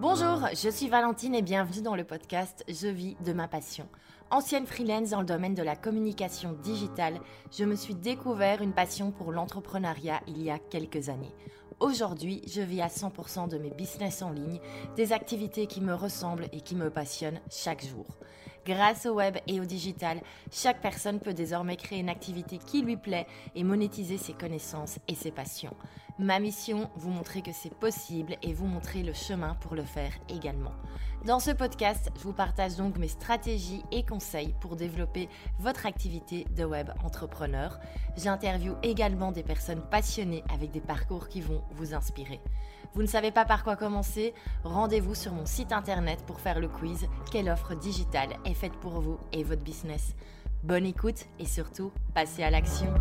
Bonjour, je suis Valentine et bienvenue dans le podcast Je vis de ma passion. Ancienne freelance dans le domaine de la communication digitale, je me suis découvert une passion pour l'entrepreneuriat il y a quelques années. Aujourd'hui, je vis à 100% de mes business en ligne, des activités qui me ressemblent et qui me passionnent chaque jour. Grâce au web et au digital, chaque personne peut désormais créer une activité qui lui plaît et monétiser ses connaissances et ses passions. Ma mission, vous montrer que c'est possible et vous montrer le chemin pour le faire également. Dans ce podcast, je vous partage donc mes stratégies et conseils pour développer votre activité de web entrepreneur. J'interviewe également des personnes passionnées avec des parcours qui vont vous inspirer. Vous ne savez pas par quoi commencer? Rendez-vous sur mon site internet pour faire le quiz. Quelle offre digitale est faite pour vous et votre business? Bonne écoute et surtout, passez à l'action.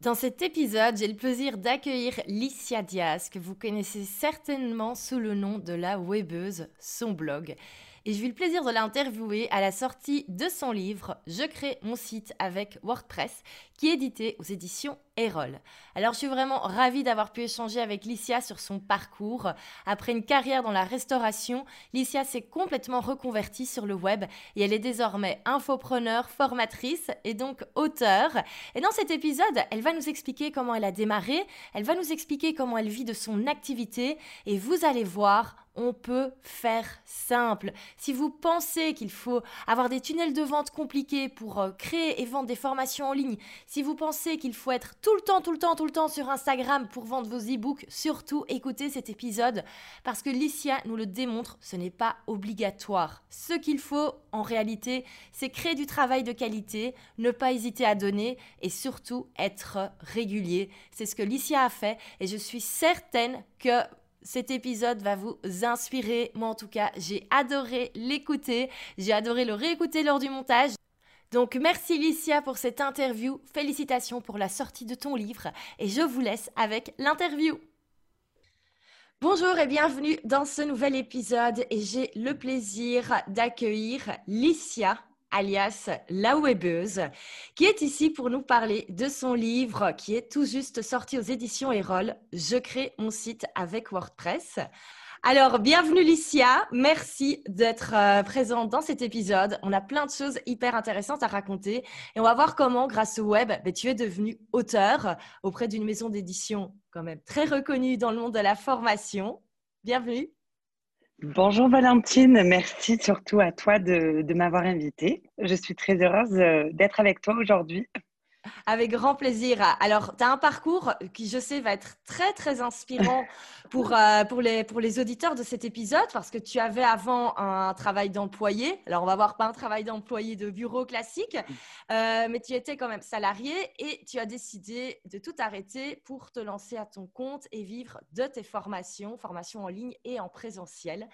Dans cet épisode, j'ai le plaisir d'accueillir Licia Diaz, que vous connaissez certainement sous le nom de la webeuse, son blog et j'ai eu le plaisir de l'interviewer à la sortie de son livre Je crée mon site avec WordPress qui est édité aux éditions Alors je suis vraiment ravie d'avoir pu échanger avec Licia sur son parcours. Après une carrière dans la restauration, Licia s'est complètement reconvertie sur le web et elle est désormais infopreneur, formatrice et donc auteur. Et dans cet épisode, elle va nous expliquer comment elle a démarré, elle va nous expliquer comment elle vit de son activité et vous allez voir, on peut faire simple. Si vous pensez qu'il faut avoir des tunnels de vente compliqués pour euh, créer et vendre des formations en ligne, si vous pensez qu'il faut être tout le temps, tout le temps, tout le temps sur Instagram pour vendre vos e-books, surtout écoutez cet épisode parce que Licia nous le démontre, ce n'est pas obligatoire. Ce qu'il faut en réalité, c'est créer du travail de qualité, ne pas hésiter à donner et surtout être régulier. C'est ce que Licia a fait et je suis certaine que cet épisode va vous inspirer. Moi, en tout cas, j'ai adoré l'écouter. J'ai adoré le réécouter lors du montage. Donc, merci Licia pour cette interview. Félicitations pour la sortie de ton livre. Et je vous laisse avec l'interview. Bonjour et bienvenue dans ce nouvel épisode. Et j'ai le plaisir d'accueillir Licia alias La Webeuse, qui est ici pour nous parler de son livre qui est tout juste sorti aux éditions Erol, Je crée mon site avec WordPress. Alors, bienvenue Licia, merci d'être euh, présente dans cet épisode. On a plein de choses hyper intéressantes à raconter et on va voir comment, grâce au web, ben, tu es devenue auteur auprès d'une maison d'édition quand même très reconnue dans le monde de la formation. Bienvenue. Bonjour Valentine, merci surtout à toi de, m'avoir invitée. Je suis très heureuse euh, d'être avec toi aujourd'hui. Avec grand plaisir. Alors, tu as un parcours qui, je sais, va être très, très inspirant pour, euh, pour, les, pour les auditeurs de cet épisode parce que tu avais avant un travail d'employé. Alors, on va voir pas un travail d'employé de bureau classique, euh, mais tu étais quand même salarié et tu as décidé de tout arrêter pour te lancer à ton compte et vivre de tes formations, formations en ligne et en présentiel.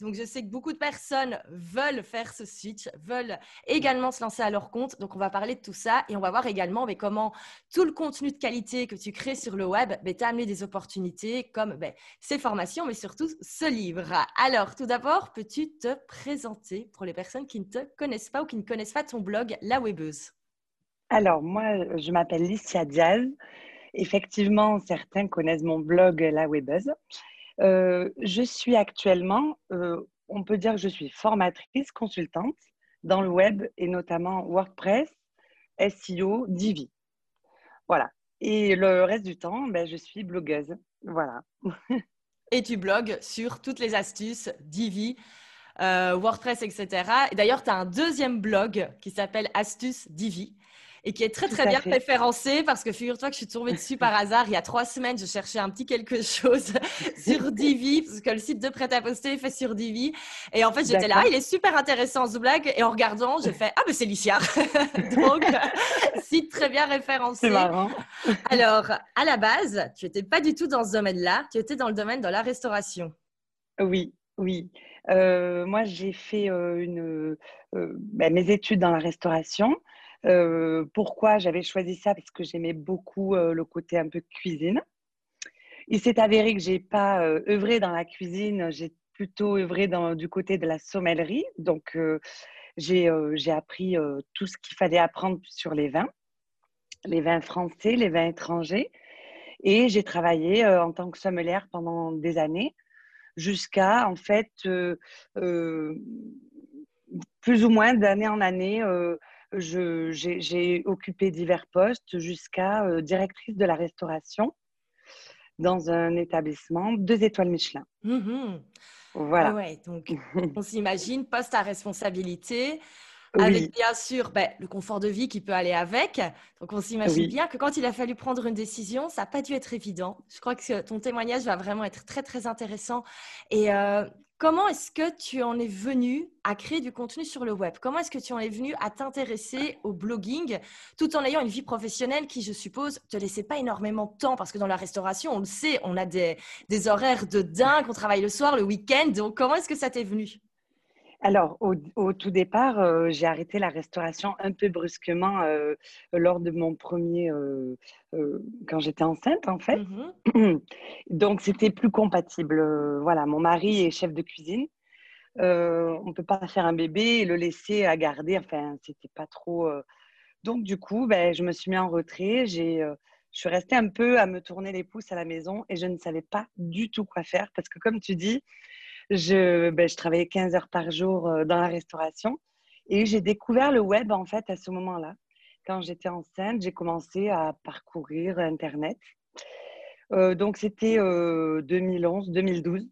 Donc, je sais que beaucoup de personnes veulent faire ce switch, veulent également se lancer à leur compte. Donc, on va parler de tout ça et on va voir également mais, comment tout le contenu de qualité que tu crées sur le web ben, t'a amené des opportunités comme ben, ces formations, mais surtout ce livre. Alors, tout d'abord, peux-tu te présenter pour les personnes qui ne te connaissent pas ou qui ne connaissent pas ton blog La Webeuse? Alors, moi, je m'appelle Licia Diaz. Effectivement, certains connaissent mon blog La Webeuse. Euh, je suis actuellement, euh, on peut dire que je suis formatrice, consultante dans le web et notamment WordPress, SEO, Divi. Voilà. Et le reste du temps, ben, je suis blogueuse. Voilà. et tu blogues sur toutes les astuces Divi, euh, WordPress, etc. Et d'ailleurs, tu as un deuxième blog qui s'appelle Astuces Divi et qui est très très bien référencé parce que figure-toi que je suis tombée dessus par hasard il y a trois semaines. Je cherchais un petit quelque chose sur Divi parce que le site de prêt-à-poster est fait sur Divi. Et en fait, j'étais là, il est super intéressant ce blague. Et en regardant, j'ai fait Ah, mais c'est Licia Donc, site très bien référencé. C'est marrant. Alors, à la base, tu n'étais pas du tout dans ce domaine-là, tu étais dans le domaine de la restauration. Oui, oui. Euh, moi, j'ai fait euh, une, euh, ben, mes études dans la restauration. Euh, pourquoi j'avais choisi ça? Parce que j'aimais beaucoup euh, le côté un peu cuisine. Il s'est avéré que j'ai pas euh, œuvré dans la cuisine, j'ai plutôt œuvré dans, du côté de la sommellerie. Donc, j'ai appris tout ce qu'il fallait apprendre sur les vins. les vins français, les vins étrangers. Et j'ai travaillé en tant que sommelière pendant des années, jusqu'à en fait plus ou moins d'année en année, j'ai occupé divers postes jusqu'à directrice de la restauration dans un établissement deux étoiles Michelin. Mmh voilà. Ouais, donc on s'imagine poste à responsabilité. Avec bien sûr ben, le confort de vie qui peut aller avec. Donc on s'imagine bien que quand il a fallu prendre une décision, ça n'a pas dû être évident. Je crois que ton témoignage va vraiment être très très intéressant. Et euh, Comment est-ce que tu en es venu à créer du contenu sur le web? Comment est-ce que tu en es venu à t'intéresser au blogging tout en ayant une vie professionnelle qui, je suppose, te laissait pas énormément de temps? Parce que dans la restauration, on le sait, on a des, des horaires de dingue, on travaille le soir, le week-end. Donc, comment est-ce que ça t'est venu? Alors, au, tout départ, euh, j'ai arrêté la restauration un peu brusquement euh, lors de mon premier, euh, quand j'étais enceinte, en fait. Mmh Donc, c'était plus compatible. Voilà, mon mari est chef de cuisine. on ne peut pas faire un bébé et le laisser à garder. Enfin, c'était pas trop. Donc, du coup, ben, je me suis mis en retrait. J'ai, je suis restée un peu à me tourner les pouces à la maison et je ne savais pas du tout quoi faire parce que, comme tu dis, je, ben, je travaillais 15 heures par jour euh, dans la restauration et j'ai découvert le web en fait à ce moment-là. Quand j'étais enceinte, j'ai commencé à parcourir Internet. Euh, donc c'était 2011, euh, 2012.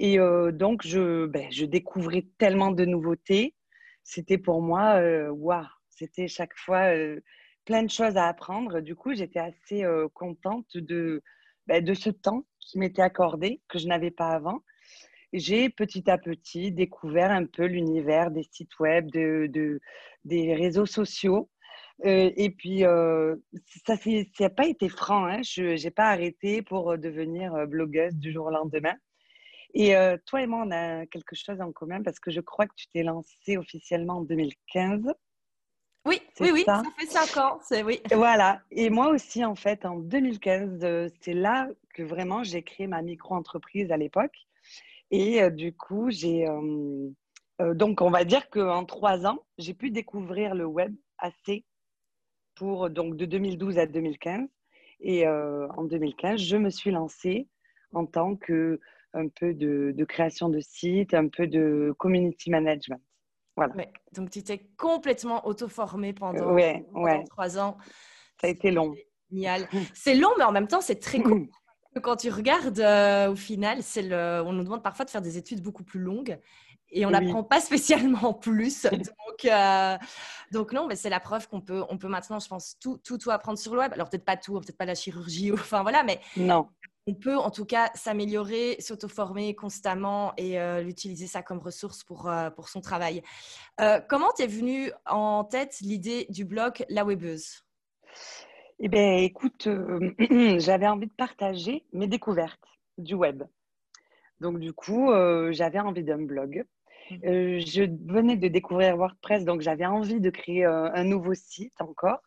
Et donc je, ben, je découvrais tellement de nouveautés. C'était pour moi, waouh, c'était chaque fois plein de choses à apprendre. Du coup, j'étais assez contente de, ben, de ce temps qui m'était accordé, que je n'avais pas avant j'ai petit à petit découvert un peu l'univers des sites web, de, des réseaux sociaux. Euh, et puis, euh, ça n'a pas été franc. Hein. Je n'ai pas arrêté pour devenir euh, blogueuse du jour au lendemain. Et toi et moi, on a quelque chose en commun parce que je crois que tu t'es lancée officiellement en 2015. Oui, oui, oui, ça, fait cinq ans, c'est oui. Voilà. Et moi aussi, en fait, en 2015, c'est là que vraiment j'ai créé ma micro-entreprise à l'époque. Et euh, du coup, j'ai. Euh, euh, donc, on va dire qu'en trois ans, j'ai pu découvrir le web assez pour, donc, de 2012 à 2015. Et en 2015, je me suis lancée en tant que un peu de, création de site, un peu de community management. Voilà. donc, tu t'es complètement auto-formée pendant, ouais, trois ans. Ça a été long. Génial. C'est long, mais en même temps, c'est très cool. Quand tu regardes, euh, au final, c'est le... on nous demande parfois de faire des études beaucoup plus longues et on n'apprend pas spécialement plus. Donc, euh, donc non, mais c'est la preuve qu'on peut, on peut maintenant, je pense, tout, tout, tout apprendre sur le web. Alors peut-être pas tout, peut-être pas la chirurgie, enfin voilà, mais non. on peut en tout cas s'améliorer, s'auto-former constamment et euh, l'utiliser ça comme ressource pour, pour son travail. comment t'es venue en tête l'idée du blog La Webeuse? Eh bien, écoute, euh, j'avais envie de partager mes découvertes du web. Donc, du coup, euh, j'avais envie d'un blog. Mmh. Euh, je venais de découvrir WordPress, donc j'avais envie de créer un nouveau site encore.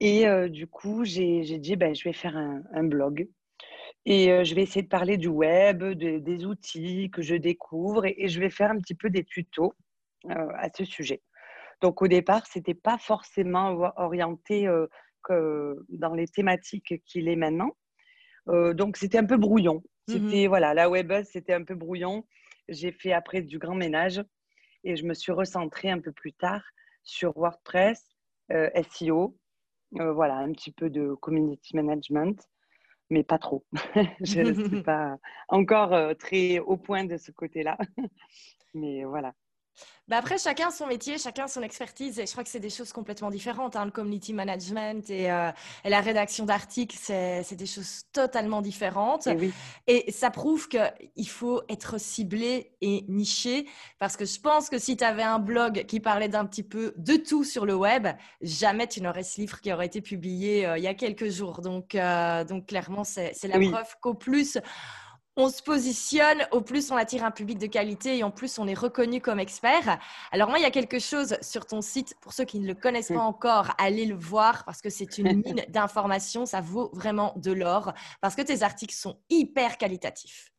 Et du coup, j'ai dit, ben, je vais faire un, blog. Et je vais essayer de parler du web, des outils que je découvre, et, et, je vais faire un petit peu des tutos à ce sujet. Donc, au départ, ce n'était pas forcément orienté dans les thématiques qu'il est maintenant. Euh, donc, c'était un peu brouillon. Mmh c'était, voilà, la web c'était un peu brouillon. J'ai fait après du grand ménage et je me suis recentrée un peu plus tard sur WordPress, euh, SEO, euh, voilà, un petit peu de community management, mais pas trop. je ne suis pas encore très au point de ce côté-là, mais voilà. Bah après, chacun son métier, chacun son expertise. Et je crois que c'est des choses complètement différentes. Hein. Le community management euh, et, la rédaction d'articles, c'est des choses totalement différentes. Et, ça prouve qu'il faut être ciblé et niché. Parce que je pense que si tu avais un blog qui parlait d'un petit peu de tout sur le web, jamais tu n'aurais ce livre qui aurait été publié euh, il y a quelques jours. Donc, euh, donc clairement, c'est la preuve qu'au plus on se positionne, au plus on attire un public de qualité et en plus on est reconnu comme expert. Alors moi, il y a quelque chose sur ton site, pour ceux qui ne le connaissent pas encore, allez le voir parce que c'est une mine d'informations, ça vaut vraiment de l'or parce que tes articles sont hyper qualitatifs.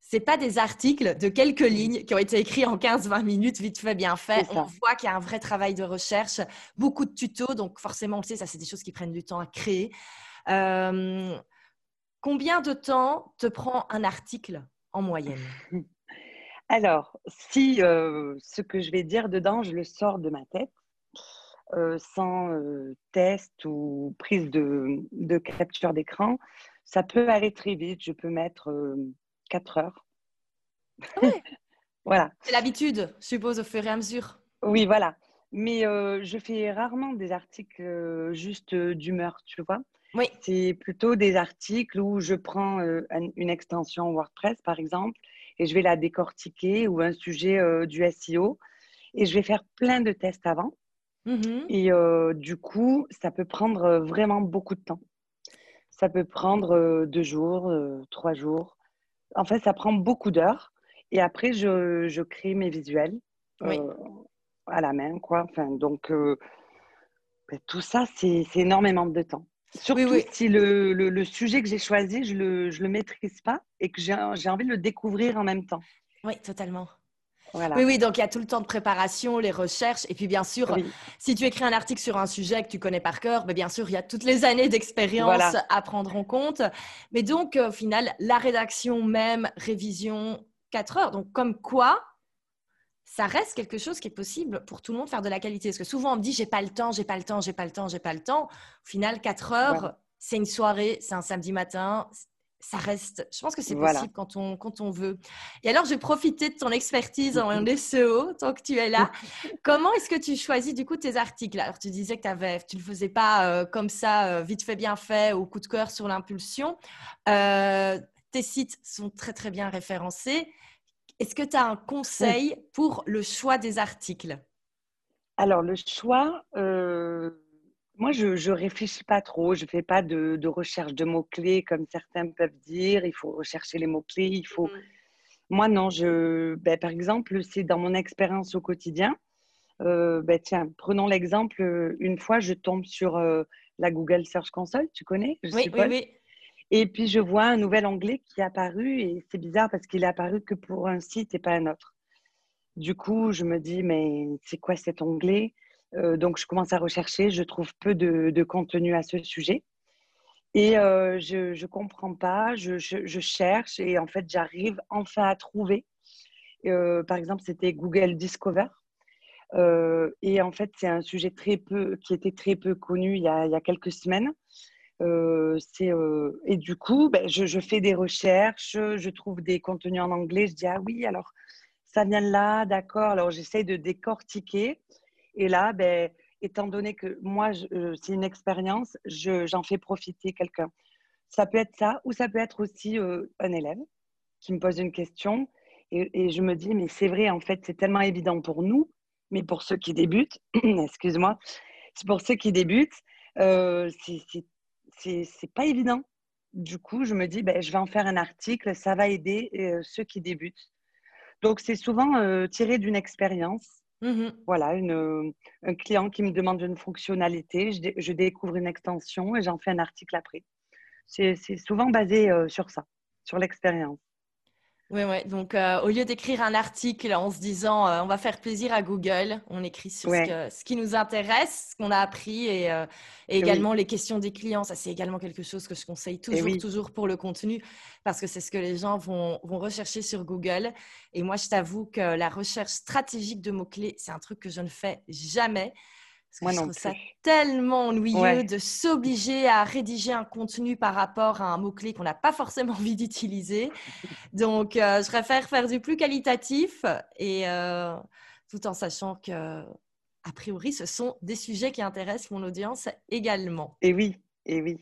c'est pas des articles de quelques lignes qui ont été écrits en 15-20 minutes, vite fait, bien fait. On voit qu'il y a un vrai travail de recherche, beaucoup de tutos, donc forcément, on le sait, ça, c'est des choses qui prennent du temps à créer. Euh, combien de temps te prend un article en moyenne? Alors, si euh, ce que je vais dire dedans, je le sors de ma tête, euh, sans test ou prise de, de capture d'écran, ça peut aller très vite. Je peux mettre 4 heures. Ah voilà. C'est l'habitude, je suppose, au fur et à mesure. Oui, voilà. Mais euh, je fais rarement des articles euh, juste euh, d'humeur, tu vois. Oui. C'est plutôt des articles où je prends une extension WordPress, par exemple, et je vais la décortiquer ou un sujet du SEO. Et je vais faire plein de tests avant. Mm-hmm. Et du coup, ça peut prendre vraiment beaucoup de temps. Ça peut prendre deux jours, trois jours en fait, ça prend beaucoup d'heures. Et après, je, je, crée mes visuels euh, à la main, quoi. Enfin, donc, euh, ben, tout ça, c'est énormément de temps. Surtout si le, le, sujet que j'ai choisi, je ne le, je le maîtrise pas et que j'ai envie de le découvrir en même temps. Oui, totalement. Oui, oui, donc il y a tout le temps de préparation, les recherches. Et puis, bien sûr, si tu écris un article sur un sujet que tu connais par cœur, ben, bien sûr, il y a toutes les années d'expérience à prendre en compte. Mais donc, au final, la rédaction même, révision, 4 heures. Donc, comme quoi, ça reste quelque chose qui est possible pour tout le monde faire de la qualité. Parce que souvent, on me dit, j'ai pas le temps, j'ai pas le temps, j'ai pas le temps, j'ai pas le temps. Au final, 4 heures, c'est une soirée, c'est un samedi matin, ça reste, je pense que c'est possible quand, on, quand on veut. Et alors, je vais profiter de ton expertise en SEO, tant que tu es là. Comment est-ce que tu choisis du coup tes articles? Alors, tu disais que avais, tu ne le faisais pas euh, comme ça, euh, vite fait, bien fait, au coup de cœur sur l'impulsion. Euh, tes sites sont très, très bien référencés. Est-ce que tu as un conseil pour le choix des articles? Alors, le choix, moi, je ne réfléchis pas trop, je ne fais pas de, recherche de mots-clés comme certains peuvent dire. Il faut rechercher les mots-clés, il faut. Mmh. Moi, non, je, ben, par exemple, c'est dans mon expérience au quotidien. Euh, ben, tiens, prenons l'exemple, une fois, je tombe sur euh, la Google Search Console, tu connais oui, oui, oui. Et puis, je vois un nouvel onglet qui est apparu et c'est bizarre parce qu'il est apparu que pour un site et pas un autre. Du coup, je me dis, mais c'est quoi cet onglet euh, donc, je commence à rechercher. Je trouve peu de, contenu à ce sujet. Et euh, je ne comprends pas, je, cherche et en fait, j'arrive enfin à trouver. Euh, par exemple, c'était Google Discover. et en fait, c'est un sujet très peu, qui était très peu connu il y a, quelques semaines. Et du coup, ben, je, je, fais des recherches, je trouve des contenus en anglais. Je dis, ah oui, alors ça vient de là, d'accord. Alors, j'essaye de décortiquer. Et là, ben, étant donné que moi, c'est une expérience, j'en fais profiter quelqu'un. Ça peut être ça, ou ça peut être aussi un élève qui me pose une question et, je me dis, mais c'est vrai, en fait, c'est tellement évident pour nous, mais pour ceux qui débutent, excuse-moi, c'est pour ceux qui débutent, c'est pas évident. Du coup, je me dis, ben, je vais en faire un article, ça va aider euh, ceux qui débutent. Donc, c'est souvent tiré d'une expérience Mmh voilà, une, un client qui me demande une fonctionnalité, je, découvre une extension et j'en fais un article après. C'est souvent basé euh, sur ça, sur l'expérience. Oui, oui. Donc, euh, au lieu d'écrire un article en se disant euh, on va faire plaisir à Google, on écrit sur ce, qui nous intéresse, ce qu'on a appris et, euh, également les questions des clients. Ça, c'est également quelque chose que je conseille toujours, toujours pour le contenu parce que c'est ce que les gens vont, vont, rechercher sur Google. Et moi, je t'avoue que la recherche stratégique de mots-clés, c'est un truc que je ne fais jamais. Moi je trouve ça tellement ennuyeux de s'obliger à rédiger un contenu par rapport à un mot-clé qu'on n'a pas forcément envie d'utiliser. Donc, euh, je préfère faire du plus qualitatif et euh, tout en sachant que, a priori, ce sont des sujets qui intéressent mon audience également. Et oui, et oui.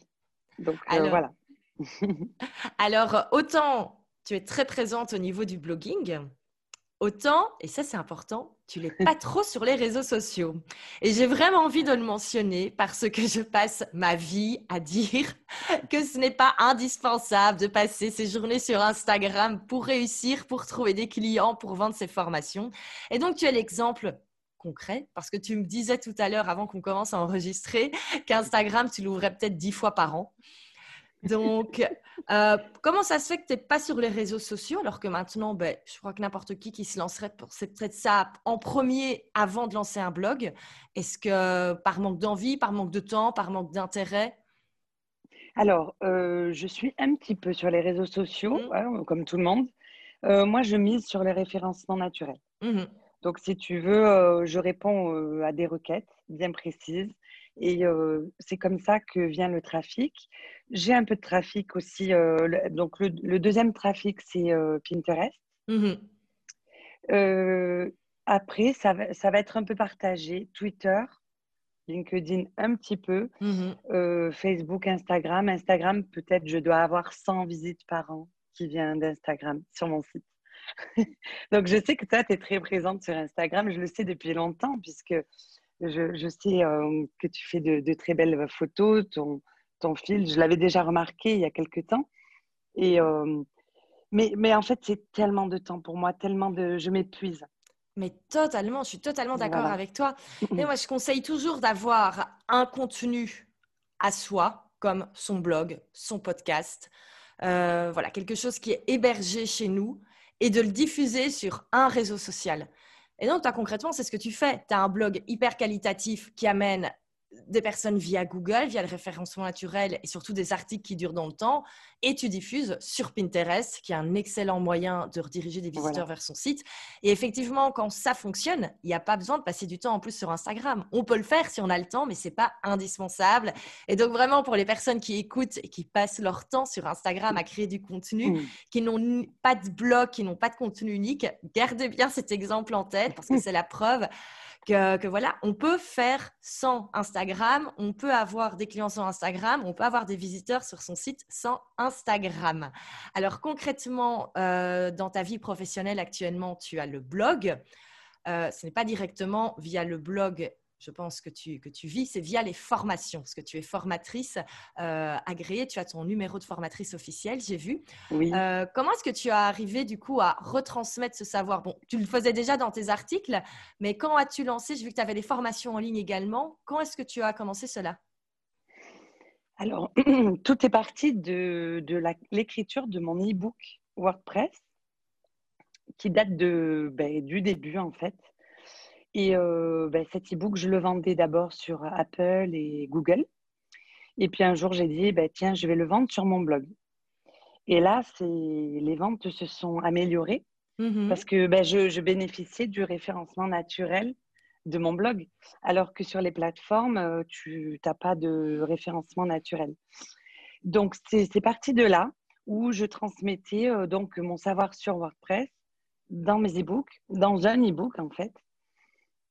Donc, euh, voilà. alors, autant tu es très présente au niveau du blogging, Autant, et ça c'est important, tu l'es pas trop sur les réseaux sociaux. Et j'ai vraiment envie de le mentionner parce que je passe ma vie à dire que ce n'est pas indispensable de passer ses journées sur Instagram pour réussir, pour trouver des clients, pour vendre ses formations. Et donc tu as l'exemple concret parce que tu me disais tout à l'heure avant qu'on commence à enregistrer qu'Instagram, tu l'ouvrais peut-être dix fois par an. Donc, euh, comment ça se fait que tu n'es pas sur les réseaux sociaux alors que maintenant, ben, je crois que n'importe qui qui se lancerait pour peut-être ça en premier avant de lancer un blog Est-ce que par manque d'envie, par manque de temps, par manque d'intérêt? Alors, euh, je suis un petit peu sur les réseaux sociaux, mmh. hein, comme tout le monde. Euh, moi, je mise sur les référencements naturels. Mmh Donc, si tu veux, je réponds à des requêtes bien précises et c'est comme ça que vient le trafic. J'ai un peu de trafic aussi. donc, le, deuxième trafic, c'est Pinterest. Mmh après, ça va, ça va, être un peu partagé. Twitter, LinkedIn un petit peu. Mmh Facebook, Instagram. Instagram, peut-être je dois avoir 100 visites par an qui viennent d'Instagram sur mon site. donc, je sais que toi, tu es très présente sur Instagram. Je le sais depuis longtemps puisque je, sais euh, que tu fais de, très belles photos, ton, ton fil, je l'avais déjà remarqué il y a quelques temps. Et, euh, mais, mais en fait, c'est tellement de temps pour moi, tellement de... Je m'épuise. Mais totalement, je suis totalement d'accord avec toi. Et moi, je conseille toujours d'avoir un contenu à soi, comme son blog, son podcast, euh, voilà, quelque chose qui est hébergé chez nous et de le diffuser sur un réseau social. Et donc, toi, concrètement, c'est ce que tu fais. Tu as un blog hyper qualitatif qui amène des personnes via Google, via le référencement naturel et surtout des articles qui durent dans le temps. Et tu diffuses sur Pinterest, qui est un excellent moyen de rediriger des visiteurs vers son site. Et effectivement, quand ça fonctionne, il n'y a pas besoin de passer du temps en plus sur Instagram. On peut le faire si on a le temps, mais ce n'est pas indispensable. Et donc vraiment, pour les personnes qui écoutent et qui passent leur temps sur Instagram à créer du contenu, mmh. qui n'ont pas de blog, qui n'ont pas de contenu unique, gardez bien cet exemple en tête parce que c'est la preuve que, voilà, on peut faire sans Instagram, on peut avoir des clients sans Instagram, on peut avoir des visiteurs sur son site sans Instagram. Alors concrètement, euh, dans ta vie professionnelle actuellement, tu as le blog. Euh, ce n'est pas directement via le blog je pense que tu, que tu vis, c'est via les formations, parce que tu es formatrice euh, agréée, tu as ton numéro de formatrice officielle, j'ai vu. Oui. Euh, comment est-ce que tu as arrivé du coup à retransmettre ce savoir? Bon, tu le faisais déjà dans tes articles, mais quand as-tu lancé? J'ai vu que tu avais des formations en ligne également. Quand est-ce que tu as commencé cela? Alors, tout est parti de, de l'écriture de mon e-book WordPress, qui date de, ben, du début en fait. Et euh, ben, cet e-book, je le vendais d'abord sur Apple et Google. Et puis un jour, j'ai dit, ben, tiens, je vais le vendre sur mon blog. Et là, les ventes se sont améliorées mmh parce que ben, je, bénéficiais du référencement naturel de mon blog, alors que sur les plateformes, tu n'as pas de référencement naturel. Donc, c'est parti de là où je transmettais euh, donc mon savoir sur WordPress dans mes e-books, dans un e-book en fait.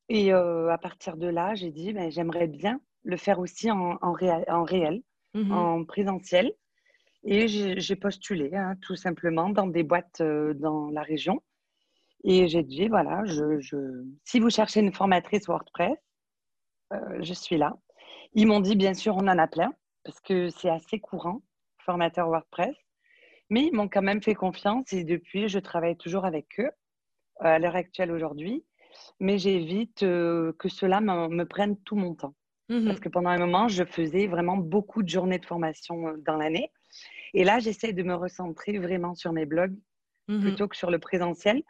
Et à partir de là, j'ai dit, ben, j'aimerais bien le faire aussi en, en, en réel, mmh en présentiel. Et j'ai postulé, hein, tout simplement, dans des boîtes dans la région. Et j'ai dit, voilà, je, je, si vous cherchez une formatrice WordPress, je suis là. Ils m'ont dit, bien sûr, on en a plein, parce que c'est assez courant, formateur WordPress. Mais ils m'ont quand même fait confiance et depuis, je travaille toujours avec eux à l'heure actuelle aujourd'hui mais j'évite que cela me, prenne tout mon temps. Mmh Parce que pendant un moment, je faisais vraiment beaucoup de journées de formation dans l'année. Et là, j'essaie de me recentrer vraiment sur mes blogs mmh plutôt que sur le présentiel.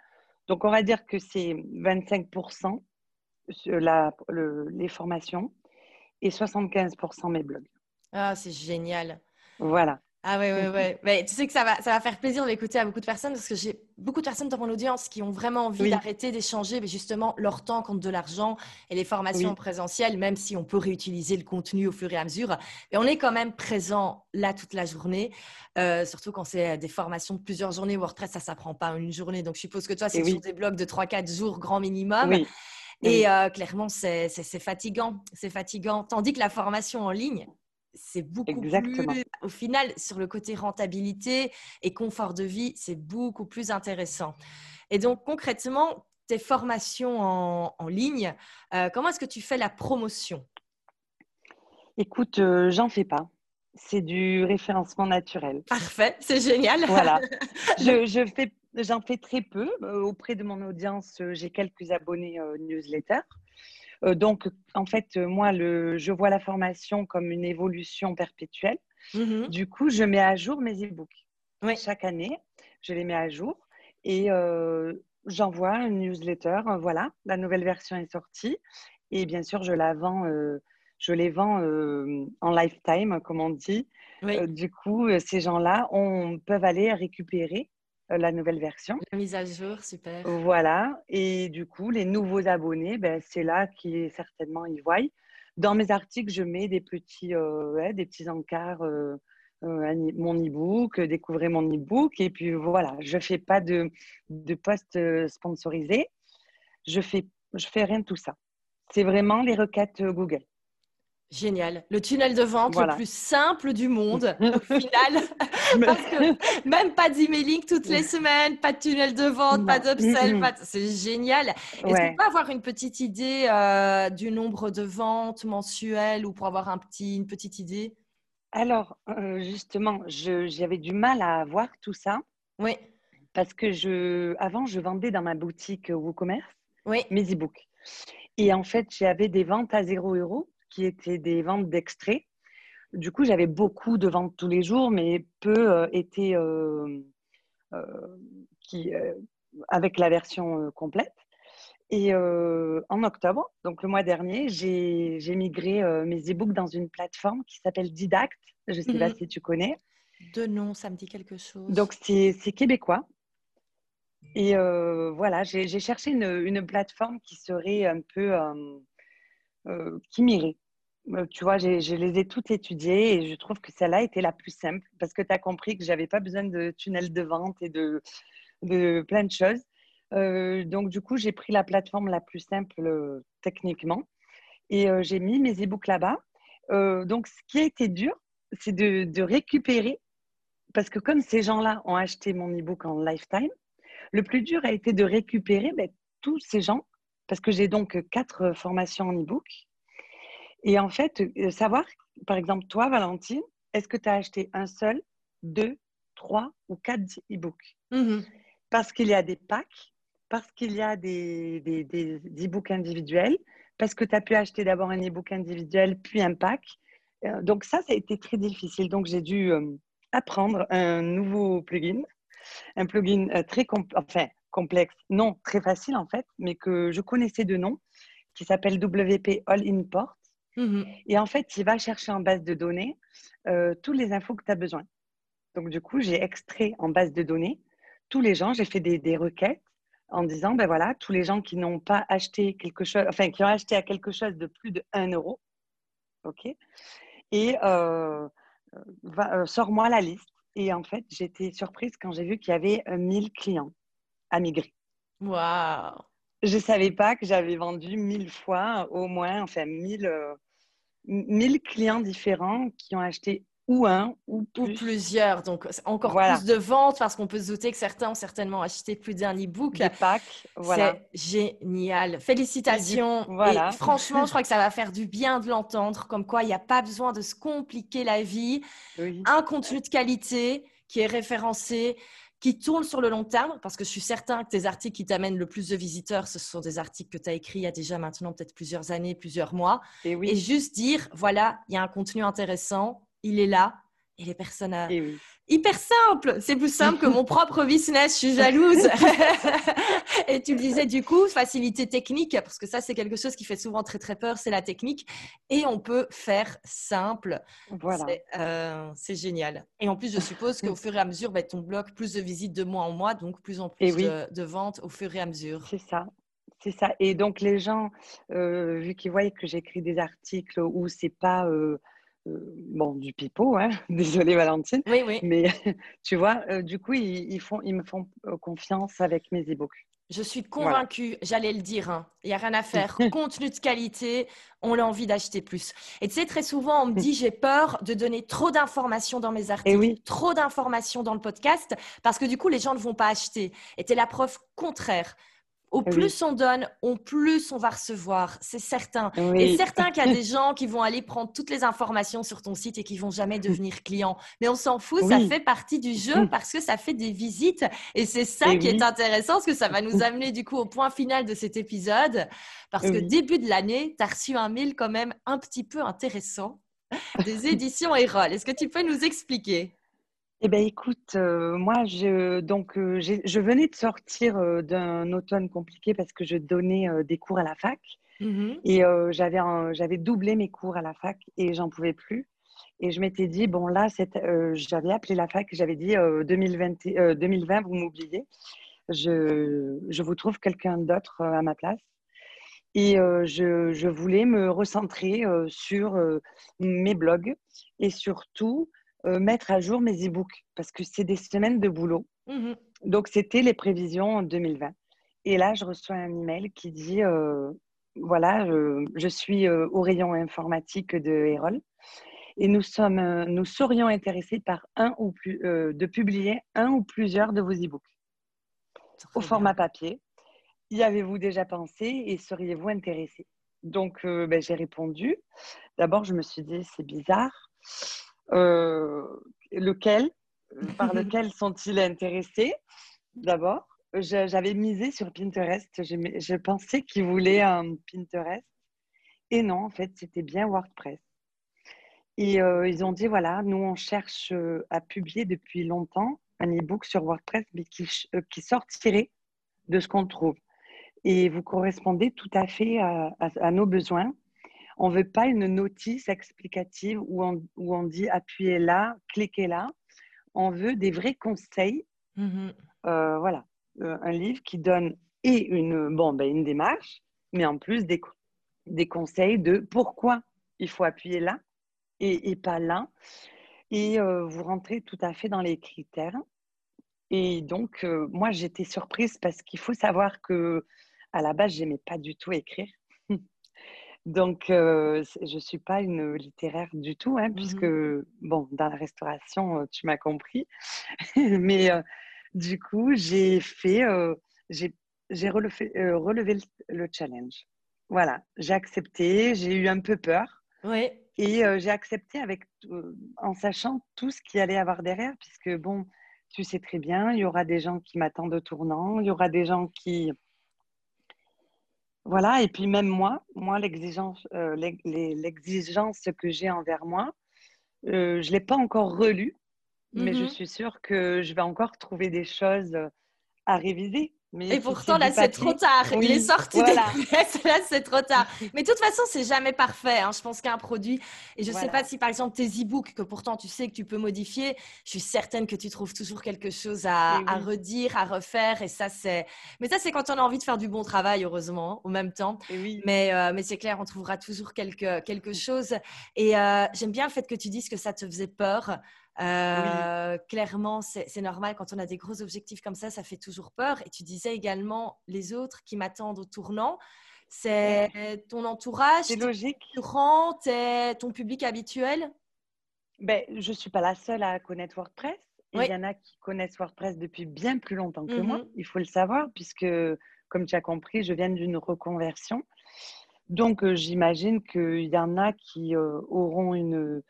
Donc, on va dire que c'est 25% la, les formations et 75% mes blogs. Ah, c'est génial. Voilà. Ah ouais, ouais, ouais. Mais tu sais que ça va, ça va faire plaisir d'écouter à beaucoup de personnes parce que j'ai beaucoup de personnes dans mon audience qui ont vraiment envie d'arrêter d'échanger mais justement leur temps contre de l'argent et les formations présentielles, même si on peut réutiliser le contenu au fur et à mesure. Et on est quand même présent là toute la journée, euh, surtout quand c'est des formations de plusieurs journées. WordPress, ça ne s'apprend pas en une journée. Donc je suppose que toi, c'est sur des blogs de 3-4 jours grand minimum. Et euh, clairement, c'est fatigant. C'est fatigant. Tandis que la formation en ligne, c'est beaucoup plus, au final, sur le côté rentabilité et confort de vie, c'est beaucoup plus intéressant. Et donc, concrètement, tes formations en, ligne, euh, comment est-ce que tu fais la promotion? Écoute, euh, j'en fais pas. C'est du référencement naturel. Parfait, c'est génial. Voilà. je, fais, j'en fais très peu. Euh, auprès de mon audience, j'ai quelques abonnés newsletter. Euh, donc, en fait, moi, je vois la formation comme une évolution perpétuelle. Mmh du coup, je mets à jour mes e-books. Chaque année, je les mets à jour et j'envoie une newsletter. voilà, la nouvelle version est sortie. Et bien sûr, je la vends, je les vends en lifetime, comme on dit. du coup, ces gens-là on, peuvent aller récupérer la nouvelle version. La mise à jour, super. Voilà. Et du coup, les nouveaux abonnés, ben, c'est là qui certainement y voient. Dans mes articles, je mets des petits, des petits encarts euh, mon e-book, découvrez mon e-book. Et puis voilà, je ne fais pas de, de posts euh, sponsorisés. Je fais, je fais rien de tout ça. C'est vraiment les requêtes euh, Google. Génial. Le tunnel de vente le plus simple du monde, au final. Parce que même pas d'emailing toutes les semaines, pas de tunnel de vente, pas d'upsell. Pas... C'est génial. Est-ce qu'on peut avoir une petite idée du nombre de ventes mensuelles ou pour avoir un petit, une petite idée? Alors, euh, justement, j'avais du mal à voir tout ça. Oui. Parce que je, avant, je vendais dans ma boutique WooCommerce oui. mes e-books. Et en fait, j'avais des ventes à 0 euros qui étaient des ventes d'extraits. Du coup, j'avais beaucoup de ventes tous les jours, mais peu euh, étaient euh, qui, avec la version complète. Et en octobre, donc le mois dernier, j'ai migré mes e-books dans une plateforme qui s'appelle Didact. Je ne sais pas mmh si tu connais. De nom, ça me dit quelque chose. Donc c'est québécois. Et voilà, j'ai cherché une, une, plateforme qui serait un peu qui m'irait. Tu vois, je les ai toutes étudiées et je trouve que celle-là était la plus simple parce que tu as compris que je n'avais pas besoin de tunnel de vente et de, de plein de choses. Euh, donc, du coup, j'ai pris la plateforme la plus simple euh, techniquement et euh, j'ai mis mes e-books là-bas. donc, ce qui a été dur, c'est de, récupérer, parce que comme ces gens-là ont acheté mon e-book en lifetime, le plus dur a été de récupérer ben, tous ces gens, parce que j'ai donc quatre formations en e-book. Et en fait, savoir, par exemple, toi, Valentine, est-ce que tu as acheté un seul, deux, trois ou quatre e-books? Mmh Parce qu'il y a des packs parce qu'il y a des, des, e-books individuels, parce que tu as pu acheter d'abord un e-book individuel, puis un pack. Euh, donc ça, ça a été très difficile. Donc j'ai dû euh, apprendre un nouveau plugin, un plugin euh, très enfin, complexe, non, très facile en fait, mais que je connaissais de nom, qui s'appelle WP All Import. Mmh Et en fait, il va chercher en base de données euh, tous les infos que tu as besoin. Donc du coup, j'ai extrait en base de données tous les gens, j'ai fait des, des requêtes en disant, ben voilà, tous les gens qui n'ont pas acheté quelque chose, enfin, qui ont acheté à quelque chose de plus de 1 euro, OK Et euh, euh, sors-moi la liste. Et en fait, j'étais surprise quand j'ai vu qu'il y avait 1000 clients à migrer. Waouh Je ne savais pas que j'avais vendu 1000 fois, au moins, enfin, 1000, 1000 euh, clients différents qui ont acheté ou un ou, plusieurs. Donc, encore plus de ventes parce qu'on peut se douter que certains ont certainement acheté plus d'un e-book. Voilà. C'est génial. Félicitations. Voilà. franchement, je crois que ça va faire du bien de l'entendre. Comme quoi, il n'y a pas besoin de se compliquer la vie. Un contenu de qualité qui est référencé, qui tourne sur le long terme, parce que je suis certain que tes articles qui t'amènent le plus de visiteurs, ce sont des articles que tu as écrits il y a déjà maintenant peut-être plusieurs années, plusieurs mois. Et, oui. et juste dire, voilà, il y a un contenu intéressant, il est là et les personnes à... Eh hyper simple. C'est plus simple que mon propre business. Je suis jalouse. et tu le disais du coup, facilité technique, parce que ça, c'est quelque chose qui fait souvent très très peur, c'est la technique. Et on peut faire simple. Voilà. Euh, c'est génial. Et en plus, je suppose qu'au fur et à mesure, bah, ton blog, plus de visites de mois en mois, donc plus en plus de, de, ventes au fur et à mesure. C'est ça. C'est ça. Et donc, les gens, euh, vu qu'ils voient que j'écris des articles où c'est pas. Euh, euh, bon, du pipeau, hein désolée Valentine. Oui, oui. Mais tu vois, euh, du coup, ils, font, ils me font euh, confiance avec mes e-books. Je suis convaincue, j'allais le dire, hein. il n'y a rien à faire. Contenu de qualité, on a envie d'acheter plus. Et tu sais, très souvent, on me dit, j'ai peur de donner trop d'informations dans mes articles, oui. trop d'informations dans le podcast, parce que du coup, les gens ne vont pas acheter. Et tu es la preuve contraire. Au plus on donne, au plus on va recevoir, c'est certain. Et certain qu'il y a des gens qui vont aller prendre toutes les informations sur ton site et qui vont jamais devenir clients. Mais on s'en fout, ça fait partie du jeu parce que ça fait des visites. Et c'est ça qui est intéressant, parce que ça va nous amener du coup au point final de cet épisode. Parce que début de l'année, tu as reçu un mail quand même un petit peu intéressant des éditions Erol. Est-ce que tu peux nous expliquer? Eh bien, écoute, euh, moi, je, donc, euh, je venais de sortir euh, d'un automne compliqué parce que je donnais des cours à la fac. Mmh et j'avais, j'avais doublé mes cours à la fac et j'en pouvais plus. Et je m'étais dit, bon, là, j'avais appelé la fac, j'avais dit 2020, 2020, vous m'oubliez. Je, je, vous trouve quelqu'un d'autre à ma place. Et je, je, voulais me recentrer sur mes blogs et surtout mettre à jour mes e-books parce que c'est des semaines de boulot. Mmh Donc, c'était les prévisions en 2020. Et là, je reçois un email qui dit voilà, je, suis au rayon informatique de Erol et nous, sommes, nous serions intéressés par un ou plus, de publier un ou plusieurs de vos e-books au format papier y avez-vous déjà pensé et seriez-vous intéressé? Donc, euh, ben, j'ai répondu. D'abord, je me suis dit, c'est bizarre. Euh, lequel Par lequel sont-ils intéressés D'abord, j'avais misé sur Pinterest. Je, pensais qu'ils voulaient un Pinterest. Et non, en fait, c'était bien WordPress. Et euh, ils ont dit, voilà, nous, on cherche à publier depuis longtemps un e-book sur WordPress, mais qui, qui sortirait de ce qu'on trouve et vous correspondez tout à fait à, nos besoins. On ne veut pas une notice explicative où on, où on, dit appuyez là, cliquez là. On veut des vrais conseils. Mm-hmm. Euh, voilà, euh, un livre qui donne et une, bon, ben, une démarche, mais en plus des, des conseils de pourquoi il faut appuyer là et, et pas là. Et euh, vous rentrez tout à fait dans les critères. Et donc, moi, j'étais surprise parce qu'il faut savoir que à la base, j'aimais pas du tout écrire. Donc, euh, je ne suis pas une littéraire du tout, hein, puisque, mmh bon, dans la restauration, tu m'as compris. Mais euh, du coup, j'ai fait, j'ai relevé, relevé le, challenge. Voilà, j'ai accepté, j'ai eu un peu peur. Oui. Et j'ai accepté avec, en sachant tout ce qu'il allait avoir derrière, puisque, bon, tu sais très bien, il y aura des gens qui m'attendent au tournant, il y aura des gens qui voilà, et puis même moi, moi, l'exigence, euh, l'exigence que j'ai envers moi, euh, je ne l'ai pas encore relue, mais je mmh suis sûre que je vais encore trouver des choses à réviser et pourtant, là, c'est trop tard. Il est sorti des là, c'est trop tard. Mais de toute façon, c'est jamais parfait. Hein. Je pense qu'un produit, et je ne sais pas si, par exemple, tes e-books, que pourtant tu sais que tu peux modifier, je suis certaine que tu trouves toujours quelque chose à, à redire, à refaire. Et ça, c'est. Mais ça, c'est quand on a envie de faire du bon travail, heureusement, au même temps. Mais, euh, mais c'est clair, on trouvera toujours quelque, quelque chose. Et euh, j'aime bien le fait que tu dises que ça te faisait peur. Euh, clairement, c'est normal quand on a des gros objectifs comme ça, ça fait toujours peur. Et tu disais également les autres qui m'attendent au tournant. C'est ton entourage, c'est logique. ton public habituel? Ben, je ne suis pas la seule à connaître WordPress. Il y en a qui connaissent WordPress depuis bien plus longtemps que moi, mmh il faut le savoir, puisque, comme tu as compris, je viens d'une reconversion. Donc, euh, j'imagine qu'il y en a qui euh, auront une,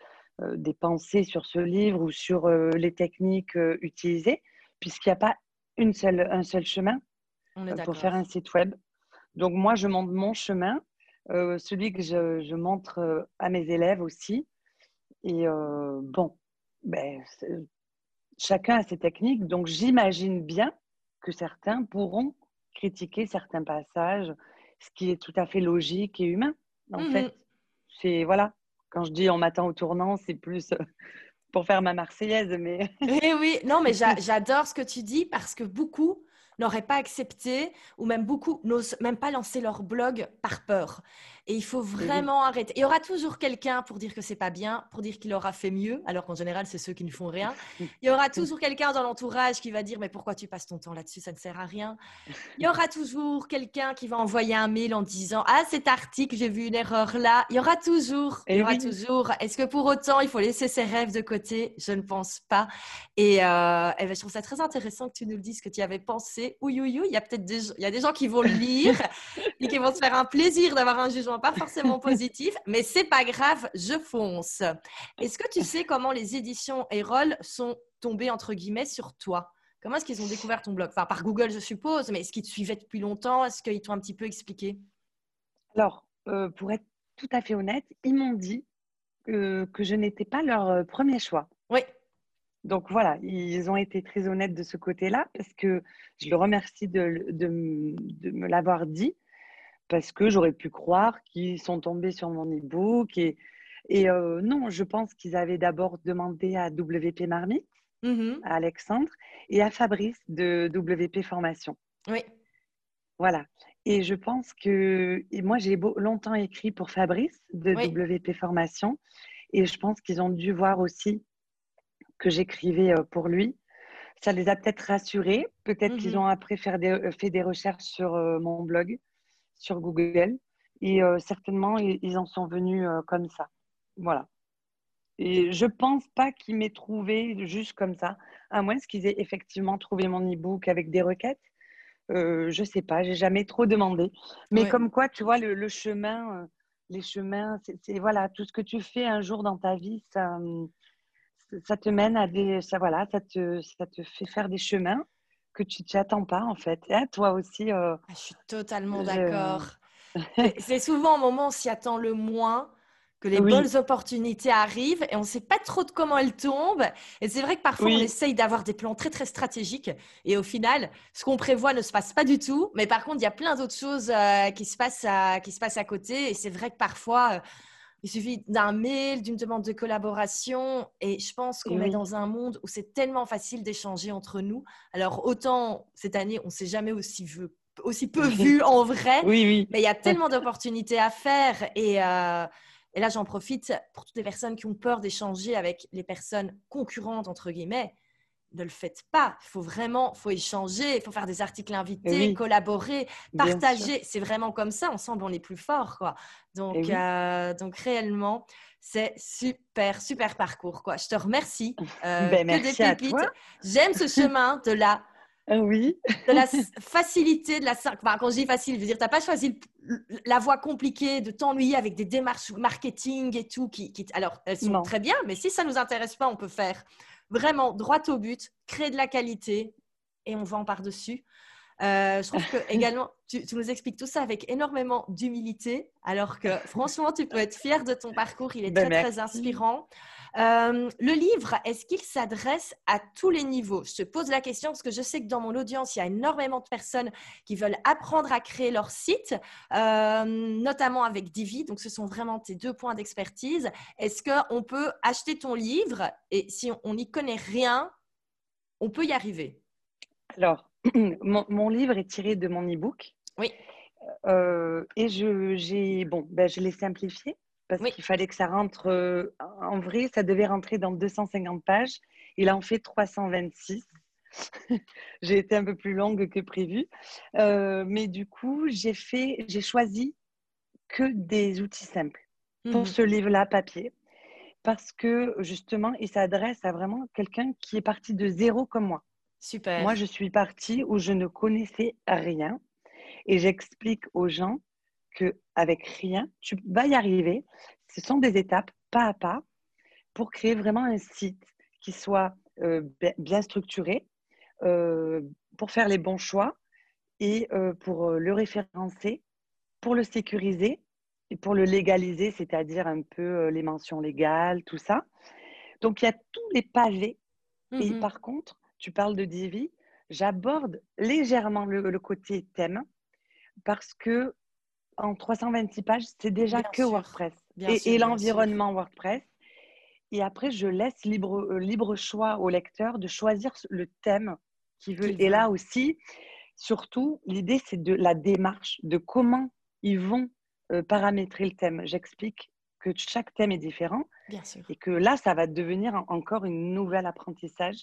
des pensées sur ce livre ou sur euh, les techniques euh, utilisées, puisqu'il n'y a pas une seule, un seul chemin pour faire un site web. Donc moi, je montre mon chemin, celui que je, montre à mes élèves aussi. Et bon, ben, chacun a ses techniques, donc j'imagine bien que certains pourront critiquer certains passages, ce qui est tout à fait logique et humain. En mmh fait, c'est voilà, quand je dis on m'attend au tournant, c'est plus euh, pour faire ma Marseillaise. Mais... Eh oui, non, mais j'adore ce que tu dis parce que beaucoup n'auraient pas accepté ou même beaucoup n'osent même pas lancer leur blog par peur. Et il faut vraiment arrêter. Il y aura toujours quelqu'un pour dire que c'est pas bien, pour dire qu'il aura fait mieux, alors qu'en général, c'est ceux qui ne font rien. Il y aura toujours quelqu'un dans l'entourage qui va dire Mais pourquoi tu passes ton temps là-dessus Ça ne sert à rien. Il y aura toujours quelqu'un qui va envoyer un mail en disant Ah, cet article, j'ai vu une erreur là. Il y aura toujours. Il y aura toujours. Est-ce que pour autant, il faut laisser ses rêves de côté? Je ne pense pas. Et, euh, eh ben, je trouve ça très intéressant que tu nous le dises, que tu y avais pensé. Oui, oui. Il y a peut-être des, il y a des gens qui vont le lire et qui vont se faire un plaisir d'avoir un jugement pas forcément positif, mais c'est pas grave, je fonce. Est-ce que tu sais comment les éditions Erol sont tombées entre guillemets sur toi? Comment est-ce qu'ils ont découvert ton blog? Enfin, par Google, je suppose, mais est-ce qu'ils te suivaient depuis longtemps? Est-ce qu'ils t'ont un petit peu expliqué? Alors, euh, pour être tout à fait honnête, ils m'ont dit que je n'étais pas leur premier choix. Oui. Donc voilà, ils ont été très honnêtes de ce côté-là parce que je le remercie de, de, me l'avoir dit parce que j'aurais pu croire qu'ils sont tombés sur mon e-book. Et, et non, je pense qu'ils avaient d'abord demandé à WP Marmite, mmh à Alexandre, et à Fabrice de WP Formation. Oui. Voilà. Et je pense que moi, j'ai longtemps écrit pour Fabrice de WP Formation. Et je pense qu'ils ont dû voir aussi que j'écrivais pour lui. Ça les a peut-être rassurés. Peut-être qu'ils mmh ont après fait des, fait des recherches sur mon blog, sur Google. Et certainement, ils, en sont venus comme ça. Voilà. Et je pense pas qu'ils m'aient trouvé juste comme ça, à moins qu'ils aient effectivement trouvé mon e-book avec des requêtes. Euh, je sais pas, j'ai jamais trop demandé. Mais comme quoi, tu vois, le, chemin, euh, les chemins, c'est voilà, tout ce que tu fais un jour dans ta vie, ça, ça te mène à des, ça voilà, ça te, ça te fait faire des chemins que tu t'y attends pas en fait. Et toi aussi. Euh, ah, je suis totalement d'accord. c'est souvent au moment où on s'y attend le moins que les bonnes opportunités arrivent et on ne sait pas trop de comment elles tombent. Et c'est vrai que parfois, on essaye d'avoir des plans très, très stratégiques et au final, ce qu'on prévoit ne se passe pas du tout. Mais par contre, il y a plein d'autres choses euh, qui, se passent à, qui se passent à côté. Et c'est vrai que parfois, euh, il suffit d'un mail, d'une demande de collaboration. Et je pense qu'on est dans un monde où c'est tellement facile d'échanger entre nous. Alors, autant cette année, on ne s'est jamais aussi vu aussi peu vu en vrai. Oui, oui. Mais il y a tellement d'opportunités à faire et, euh, et là, j'en profite pour toutes les personnes qui ont peur d'échanger avec les personnes concurrentes, entre guillemets. Ne le faites pas. Il faut vraiment, faut échanger, il faut faire des articles invités, collaborer, partager. C'est vraiment comme ça. Ensemble, on est plus fort, quoi. Donc, euh, donc réellement, c'est super, super parcours, quoi. Je te remercie. Euh, ben, merci À toi. J'aime ce chemin de la ah oui. de la facilité, de la enfin, quand je dis facile, je veux dire, tu n'as pas choisi la voie compliquée de t'ennuyer avec des démarches marketing et tout. Qui, alors, elles sont très bien, mais si ça ne nous intéresse pas, on peut faire vraiment droit au but, créer de la qualité et on vend par-dessus. Euh, je trouve que également, tu, nous expliques tout ça avec énormément d'humilité, alors que franchement, tu peux être fier de ton parcours. Il est ben, très, très inspirant. Euh, le livre, est-ce qu'il s'adresse à tous les niveaux? Je te pose la question parce que je sais que dans mon audience, il y a énormément de personnes qui veulent apprendre à créer leur site, euh, notamment avec Divi. Donc, ce sont vraiment tes deux points d'expertise. Est-ce qu'on peut acheter ton livre? Et si on n'y connaît rien, on peut y arriver? Alors, mon, livre est tiré de mon e-book. Oui. Euh, et je, bon, ben, je l'ai simplifié parce qu'il fallait que ça rentre. Euh, en vrai, ça devait rentrer dans 250 pages. Il en fait 326. j'ai été un peu plus longue que prévu. Euh, mais du coup, j'ai fait, j'ai choisi que des outils simples pour mmh ce livre-là papier. Parce que justement, il s'adresse à vraiment quelqu'un qui est parti de zéro comme moi. Super. Moi, je suis partie où je ne connaissais rien et j'explique aux gens que avec rien, tu vas y arriver. Ce sont des étapes pas à pas pour créer vraiment un site qui soit euh, bien structuré, euh, pour faire les bons choix et euh, pour le référencer, pour le sécuriser et pour le légaliser, c'est-à-dire un peu les mentions légales, tout ça. Donc, il y a tous les pavés. Et mmh par contre, tu parles de Divi, j'aborde légèrement le, côté thème parce que en 326 pages, c'est déjà que WordPress et, l'environnement WordPress. Et après, je laisse libre, euh, libre choix au lecteur de choisir le thème qu'il veut. et là aussi, surtout, l'idée, c'est de la démarche, de comment ils vont euh, paramétrer le thème. J'explique que chaque thème est différent. Et que là, ça va devenir encore une nouvelle apprentissage.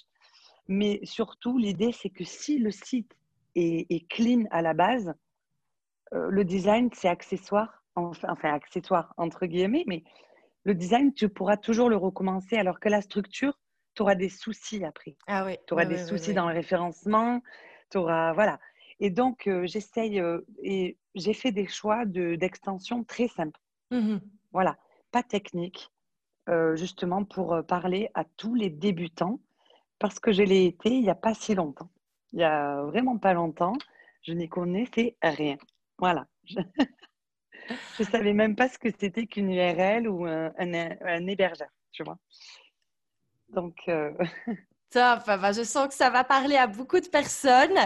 Mais surtout, l'idée, c'est que si le site est clean à la base, euh, le design, c'est accessoire, enfin, accessoire entre guillemets, mais le design, tu pourras toujours le recommencer, alors que la structure, tu auras des soucis après. Ah oui. Tu auras des soucis dans le référencement, tu auras. Voilà. Et donc, euh, j'essaye, euh, et j'ai fait des choix d'extension très simples. Mmh voilà, pas technique, justement pour parler à tous les débutants, parce que je l'ai été il n'y a pas si longtemps. Il n'y a vraiment pas longtemps, je n'y connaissais rien. Voilà. je savais même pas ce que c'était qu'une URL ou un, un, hébergeur, tu vois. Donc, euh, Top, bah, je sens que ça va parler à beaucoup de personnes.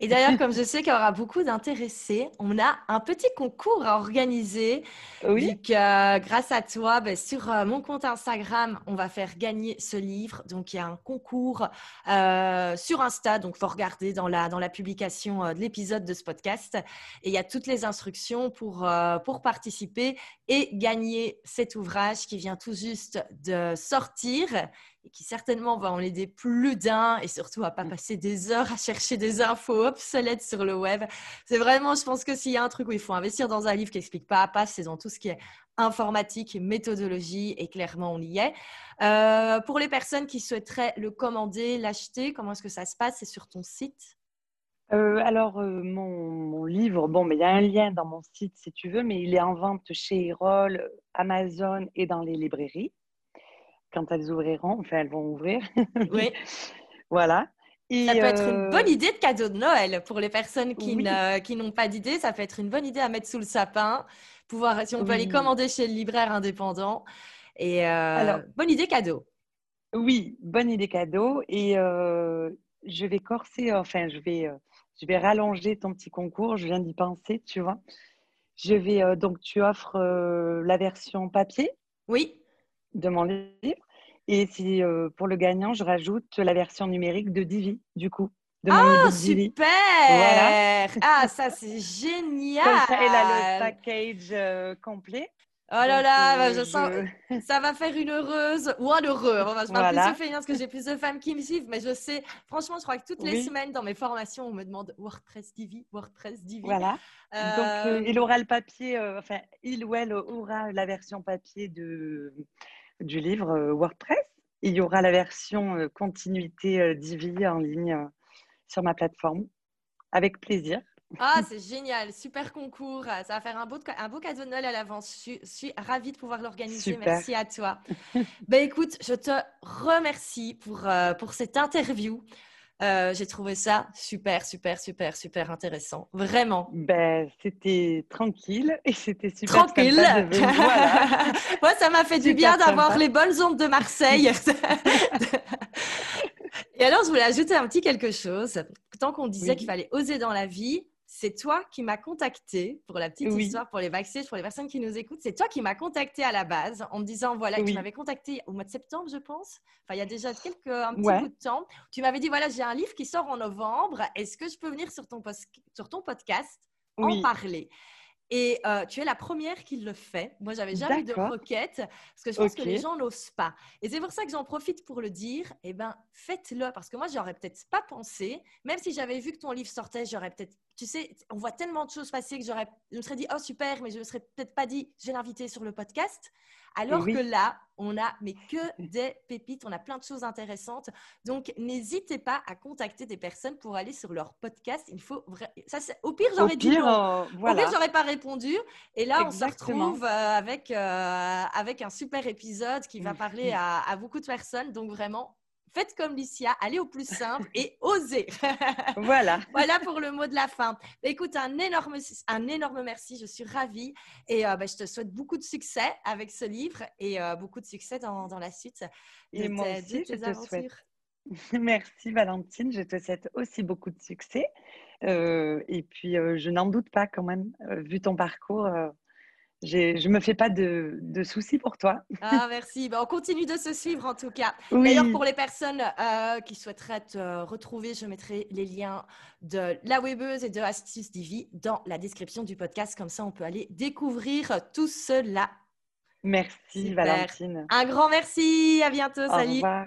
Et d'ailleurs, comme je sais qu'il y aura beaucoup d'intéressés, on a un petit concours à organiser. Oui. Euh, grâce à toi, bah, sur euh, mon compte Instagram, on va faire gagner ce livre. Donc, il y a un concours euh, sur Insta. Donc, il faut regarder dans la, dans la publication de l'épisode de ce podcast. Et il y a toutes les instructions pour, pour participer et gagner cet ouvrage qui vient tout juste de sortir et qui certainement va en aider plus d'un et surtout à pas mm. passer des heures à chercher des infos obsolètes sur le web. C'est vraiment, je pense que s'il y a un truc où il faut investir dans un livre qui explique pas à pas, c'est dans tout ce qui est informatique, méthodologie et clairement on y est. Euh, pour les personnes qui souhaiteraient le commander, l'acheter, comment est-ce que ça se passe? C'est sur ton site? Euh, alors, euh, mon, livre, bon, mais il y a un lien dans mon site si tu veux, mais il est en vente chez Erol, Amazon et dans les librairies quand elles ouvriront. Enfin, elles vont ouvrir. Oui. voilà. ça peut être une bonne euh, idée de cadeau de Noël pour les personnes qui, n'ont pas d'idée. Ça peut être une bonne idée à mettre sous le sapin. Pouvoir, si on peut aller commander chez le libraire indépendant. Et euh, Alors, bonne idée cadeau. Oui, bonne idée cadeau. Et euh, je vais corser, enfin, je vais, je vais rallonger ton petit concours. Je viens d'y penser, tu vois. Je vais, donc, tu offres la version papier. Oui. De mon livre. Et si euh, pour le gagnant, je rajoute la version numérique de Divi, du coup. De mon oh, super Ah, ça, c'est génial Comme ça, elle a le package euh, complet. Oh là là, bah, je euh, sens ça va faire une heureuse ou un heureux. je parle plus de féminin parce que j'ai plus de femmes qui me suivent, mais je sais, franchement, je crois que toutes les semaines dans mes formations, on me demande WordPress Divi, WordPress Divi. Voilà. Donc, il aura le papier, enfin, il ou elle aura la version papier de, du livre euh, WordPress. Il y aura la version euh, continuité euh, Divi en ligne sur ma plateforme. Avec plaisir. Ah, c'est génial, super concours. Ça va faire un beau, un beau cadeau de Noël à l'avance. Je, suis ravie de pouvoir l'organiser. Merci à toi. ben, écoute, je te remercie pour, pour cette interview. Euh, j'ai trouvé ça super, super, super, super intéressant. Vraiment. Ben, c'était tranquille et c'était super. Tranquille. Moi, ça m'a fait du bien d'avoir les bonnes ondes de Marseille. et alors, je voulais ajouter un petit quelque chose. Tant qu'on disait qu'il fallait oser dans la vie, c'est toi qui m'as contacté pour la petite histoire, pour les vaccins, pour les personnes qui nous écoutent. C'est toi qui m'as contacté à la base en me disant voilà, tu m'avais contacté au mois de septembre, je pense. Enfin, il y a déjà quelques un petit bout de temps. Tu m'avais dit voilà, j'ai un livre qui sort en novembre. Est-ce que je peux venir sur ton, sur ton podcast en parler? Et euh, tu es la première qui le fait. Moi, j'avais jamais eu de requête parce que je pense que les gens n'osent pas. Et c'est pour ça que j'en profite pour le dire. Eh ben, faites-le parce que moi, j'aurais peut-être pas pensé. Même si j'avais vu que ton livre sortait, j'aurais peut-être. Tu sais, on voit tellement de choses passer que j'aurais, je me serais dit oh super, mais je me serais peut-être pas dit je vais l'inviter sur le podcast. Alors que là, on a mais que des pépites, on a plein de choses intéressantes. Donc n'hésitez pas à contacter des personnes pour aller sur leur podcast. Il faut ça au pire j'aurais dit non. Euh, au pire j'aurais pas répondu. Et là on se retrouve euh, avec euh, avec un super épisode qui va parler à, à beaucoup de personnes. Donc vraiment faites comme Licia, allez au plus simple et osez. voilà. voilà pour le mot de la fin. Bah, écoute, un énorme, un énorme merci. Je suis ravie et euh, bah, je te souhaite beaucoup de succès avec ce livre et euh, beaucoup de succès dans, dans la suite. Et moi aussi, je te souhaite. Merci Valentine, je te souhaite aussi beaucoup de succès. Euh, et puis, je n'en doute pas quand même, vu ton parcours, je ne me fais pas de, soucis pour toi. Ah, merci. on continue de se suivre en tout cas. D'ailleurs, pour les personnes euh, qui souhaiteraient te retrouver, je mettrai les liens de la webeuse et de Astuce Divi dans la description du podcast. Comme ça, on peut aller découvrir tout cela. Merci Valentine. Un grand merci. À bientôt. Au salut. Revoir.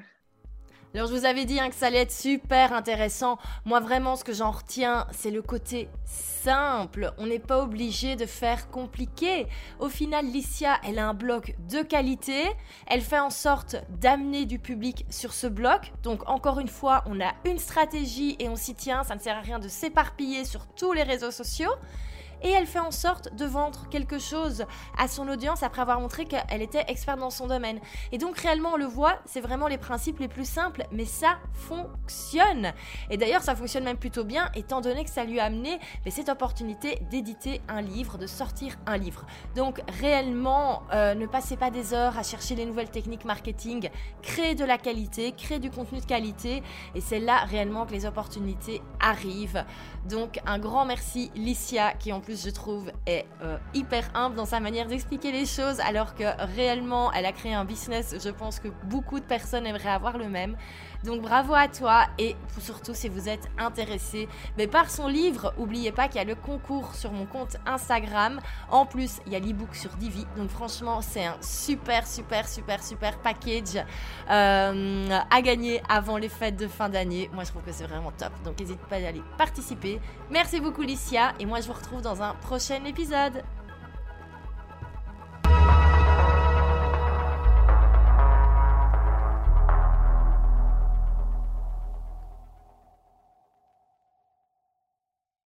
Alors je vous avais dit hein, que ça allait être super intéressant. Moi vraiment ce que j'en retiens c'est le côté simple. On n'est pas obligé de faire compliqué. Au final Licia elle a un blog de qualité. Elle fait en sorte d'amener du public sur ce blog. Donc encore une fois on a une stratégie et on s'y tient. Ça ne sert à rien de s'éparpiller sur tous les réseaux sociaux. Et elle fait en sorte de vendre quelque chose à son audience après avoir montré qu'elle était experte dans son domaine. Et donc réellement on le voit, c'est vraiment les principes les plus simples, mais ça fonctionne. Et d'ailleurs ça fonctionne même plutôt bien étant donné que ça lui a amené cette opportunité d'éditer un livre, de sortir un livre. Donc réellement euh, ne passez pas des heures à chercher les nouvelles techniques marketing, créez de la qualité, créez du contenu de qualité et c'est là réellement que les opportunités arrivent. Donc un grand merci Licia qui en plus je trouve est euh, hyper humble dans sa manière d'expliquer les choses alors que réellement elle a créé un business, je pense que beaucoup de personnes aimeraient avoir le même. Donc bravo à toi et surtout si vous êtes intéressé mais par son livre, n'oubliez pas qu'il y a le concours sur mon compte Instagram. En plus, il y a l'ebook sur Divi. Donc franchement, c'est un super super super super package euh, à gagner avant les fêtes de fin d'année. Moi, je trouve que c'est vraiment top. Donc n'hésite pas à aller participer. Merci beaucoup Licia et moi je vous retrouve dans un prochain épisode.